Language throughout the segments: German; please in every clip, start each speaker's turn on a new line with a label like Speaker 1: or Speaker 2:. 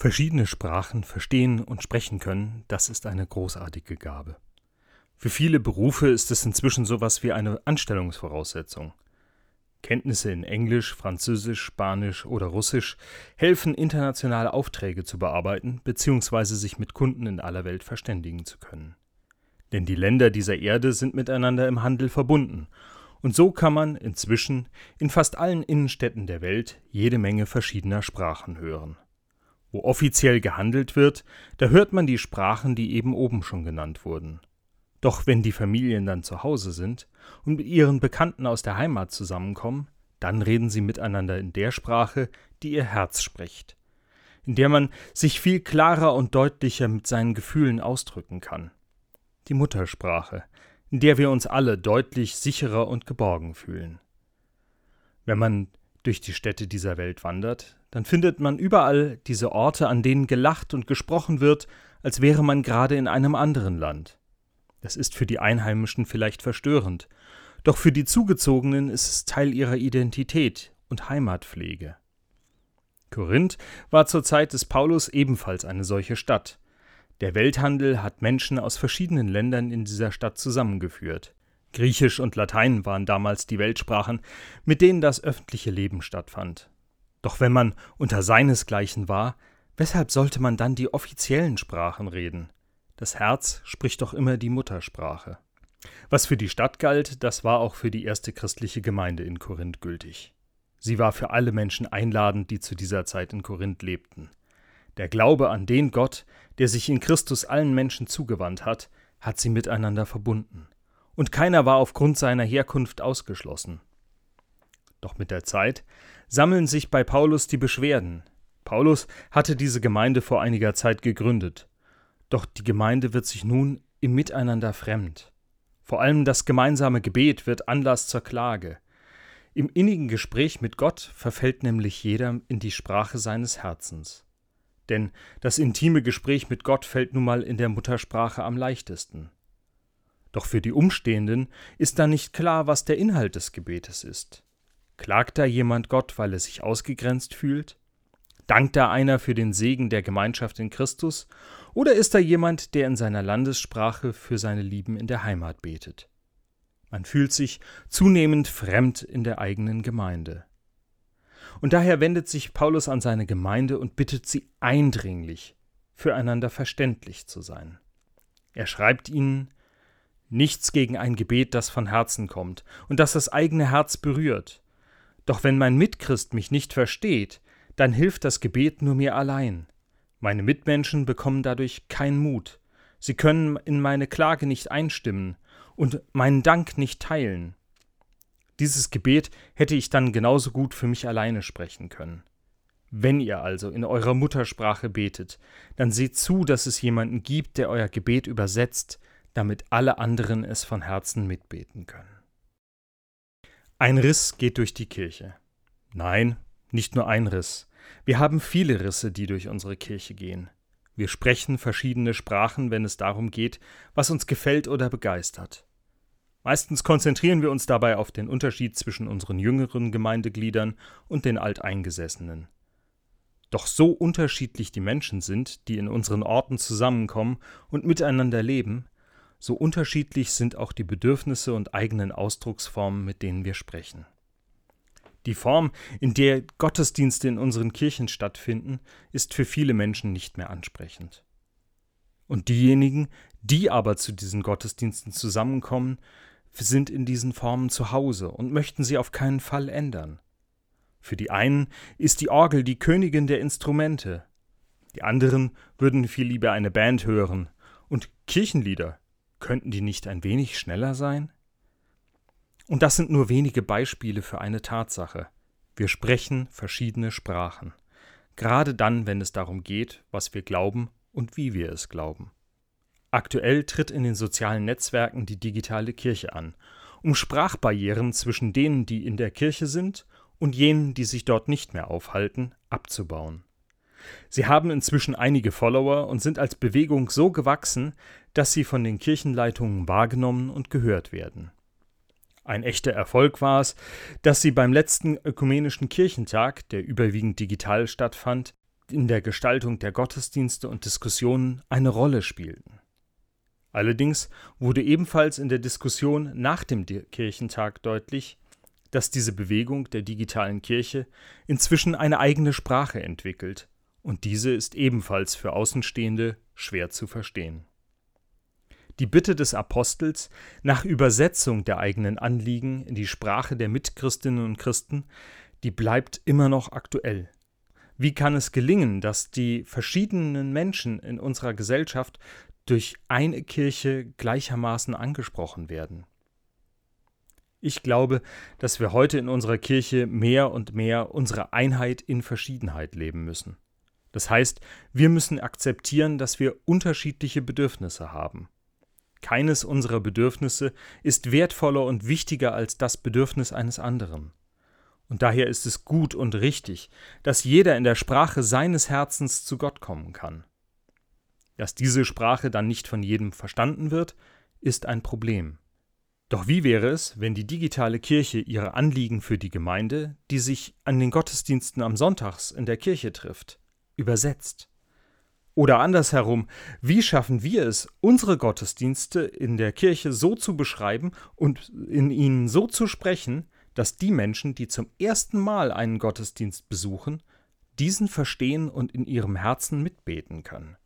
Speaker 1: Verschiedene Sprachen verstehen und sprechen können, das ist eine großartige Gabe. Für viele Berufe ist es inzwischen sowas wie eine Anstellungsvoraussetzung. Kenntnisse in Englisch, Französisch, Spanisch oder Russisch helfen, internationale Aufträge zu bearbeiten bzw. sich mit Kunden in aller Welt verständigen zu können. Denn die Länder dieser Erde sind miteinander im Handel verbunden, und so kann man inzwischen in fast allen Innenstädten der Welt jede Menge verschiedener Sprachen hören. Wo offiziell gehandelt wird, da hört man die Sprachen, die eben oben schon genannt wurden. Doch wenn die Familien dann zu Hause sind und mit ihren Bekannten aus der Heimat zusammenkommen, dann reden sie miteinander in der Sprache, die ihr Herz spricht, in der man sich viel klarer und deutlicher mit seinen Gefühlen ausdrücken kann. Die Muttersprache, in der wir uns alle deutlich sicherer und geborgen fühlen. Wenn man durch die Städte dieser Welt wandert, dann findet man überall diese Orte, an denen gelacht und gesprochen wird, als wäre man gerade in einem anderen Land. Das ist für die Einheimischen vielleicht verstörend, doch für die Zugezogenen ist es Teil ihrer Identität und Heimatpflege. Korinth war zur Zeit des Paulus ebenfalls eine solche Stadt. Der Welthandel hat Menschen aus verschiedenen Ländern in dieser Stadt zusammengeführt. Griechisch und Latein waren damals die Weltsprachen, mit denen das öffentliche Leben stattfand. Doch wenn man unter seinesgleichen war, weshalb sollte man dann die offiziellen Sprachen reden? Das Herz spricht doch immer die Muttersprache. Was für die Stadt galt, das war auch für die erste christliche Gemeinde in Korinth gültig. Sie war für alle Menschen einladend, die zu dieser Zeit in Korinth lebten. Der Glaube an den Gott, der sich in Christus allen Menschen zugewandt hat, hat sie miteinander verbunden. Und keiner war aufgrund seiner Herkunft ausgeschlossen. Doch mit der Zeit sammeln sich bei Paulus die Beschwerden. Paulus hatte diese Gemeinde vor einiger Zeit gegründet. Doch die Gemeinde wird sich nun im Miteinander fremd. Vor allem das gemeinsame Gebet wird Anlass zur Klage. Im innigen Gespräch mit Gott verfällt nämlich jeder in die Sprache seines Herzens. Denn das intime Gespräch mit Gott fällt nun mal in der Muttersprache am leichtesten. Doch für die Umstehenden ist da nicht klar, was der Inhalt des Gebetes ist. Klagt da jemand Gott, weil er sich ausgegrenzt fühlt? Dankt da einer für den Segen der Gemeinschaft in Christus oder ist da jemand, der in seiner Landessprache für seine Lieben in der Heimat betet? Man fühlt sich zunehmend fremd in der eigenen Gemeinde. Und daher wendet sich Paulus an seine Gemeinde und bittet sie eindringlich, füreinander verständlich zu sein. Er schreibt ihnen Nichts gegen ein Gebet, das von Herzen kommt und das das eigene Herz berührt. Doch wenn mein Mitchrist mich nicht versteht, dann hilft das Gebet nur mir allein. Meine Mitmenschen bekommen dadurch keinen Mut. Sie können in meine Klage nicht einstimmen und meinen Dank nicht teilen. Dieses Gebet hätte ich dann genauso gut für mich alleine sprechen können. Wenn ihr also in eurer Muttersprache betet, dann seht zu, dass es jemanden gibt, der euer Gebet übersetzt, damit alle anderen es von Herzen mitbeten können. Ein Riss geht durch die Kirche. Nein, nicht nur ein Riss. Wir haben viele Risse, die durch unsere Kirche gehen. Wir sprechen verschiedene Sprachen, wenn es darum geht, was uns gefällt oder begeistert. Meistens konzentrieren wir uns dabei auf den Unterschied zwischen unseren jüngeren Gemeindegliedern und den Alteingesessenen. Doch so unterschiedlich die Menschen sind, die in unseren Orten zusammenkommen und miteinander leben, so unterschiedlich sind auch die Bedürfnisse und eigenen Ausdrucksformen, mit denen wir sprechen. Die Form, in der Gottesdienste in unseren Kirchen stattfinden, ist für viele Menschen nicht mehr ansprechend. Und diejenigen, die aber zu diesen Gottesdiensten zusammenkommen, sind in diesen Formen zu Hause und möchten sie auf keinen Fall ändern. Für die einen ist die Orgel die Königin der Instrumente, die anderen würden viel lieber eine Band hören, und Kirchenlieder, könnten die nicht ein wenig schneller sein? Und das sind nur wenige Beispiele für eine Tatsache. Wir sprechen verschiedene Sprachen, gerade dann, wenn es darum geht, was wir glauben und wie wir es glauben. Aktuell tritt in den sozialen Netzwerken die digitale Kirche an, um Sprachbarrieren zwischen denen, die in der Kirche sind, und jenen, die sich dort nicht mehr aufhalten, abzubauen. Sie haben inzwischen einige Follower und sind als Bewegung so gewachsen, dass sie von den Kirchenleitungen wahrgenommen und gehört werden. Ein echter Erfolg war es, dass sie beim letzten ökumenischen Kirchentag, der überwiegend digital stattfand, in der Gestaltung der Gottesdienste und Diskussionen eine Rolle spielten. Allerdings wurde ebenfalls in der Diskussion nach dem Kirchentag deutlich, dass diese Bewegung der digitalen Kirche inzwischen eine eigene Sprache entwickelt, und diese ist ebenfalls für Außenstehende schwer zu verstehen. Die Bitte des Apostels nach Übersetzung der eigenen Anliegen in die Sprache der Mitchristinnen und Christen, die bleibt immer noch aktuell. Wie kann es gelingen, dass die verschiedenen Menschen in unserer Gesellschaft durch eine Kirche gleichermaßen angesprochen werden? Ich glaube, dass wir heute in unserer Kirche mehr und mehr unsere Einheit in Verschiedenheit leben müssen. Das heißt, wir müssen akzeptieren, dass wir unterschiedliche Bedürfnisse haben. Keines unserer Bedürfnisse ist wertvoller und wichtiger als das Bedürfnis eines anderen. Und daher ist es gut und richtig, dass jeder in der Sprache seines Herzens zu Gott kommen kann. Dass diese Sprache dann nicht von jedem verstanden wird, ist ein Problem. Doch wie wäre es, wenn die digitale Kirche ihre Anliegen für die Gemeinde, die sich an den Gottesdiensten am Sonntags in der Kirche trifft, übersetzt? Oder andersherum, wie schaffen wir es, unsere Gottesdienste in der Kirche so zu beschreiben und in ihnen so zu sprechen, dass die Menschen, die zum ersten Mal einen Gottesdienst besuchen, diesen verstehen und in ihrem Herzen mitbeten können?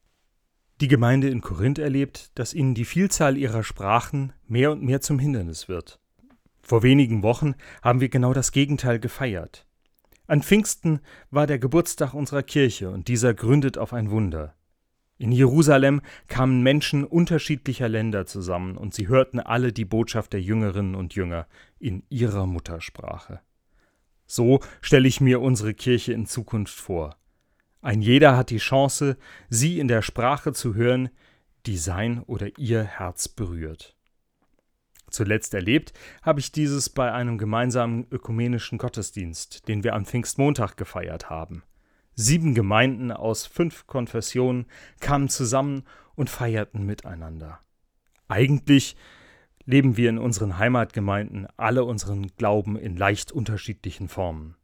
Speaker 1: Die Gemeinde in Korinth erlebt, dass ihnen die Vielzahl ihrer Sprachen mehr und mehr zum Hindernis wird. Vor wenigen Wochen haben wir genau das Gegenteil gefeiert. An Pfingsten war der Geburtstag unserer Kirche und dieser gründet auf ein Wunder. In Jerusalem kamen Menschen unterschiedlicher Länder zusammen und sie hörten alle die Botschaft der Jüngerinnen und Jünger in ihrer Muttersprache. So stelle ich mir unsere Kirche in Zukunft vor. Ein jeder hat die Chance, sie in der Sprache zu hören, die sein oder ihr Herz berührt. Zuletzt erlebt habe ich dieses bei einem gemeinsamen ökumenischen Gottesdienst, den wir am Pfingstmontag gefeiert haben. Sieben Gemeinden aus fünf Konfessionen kamen zusammen und feierten miteinander. Eigentlich leben wir in unseren Heimatgemeinden alle unseren Glauben in leicht unterschiedlichen Formen.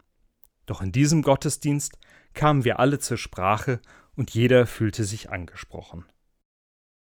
Speaker 1: Doch in diesem Gottesdienst kamen wir alle zur Sprache und jeder fühlte sich angesprochen.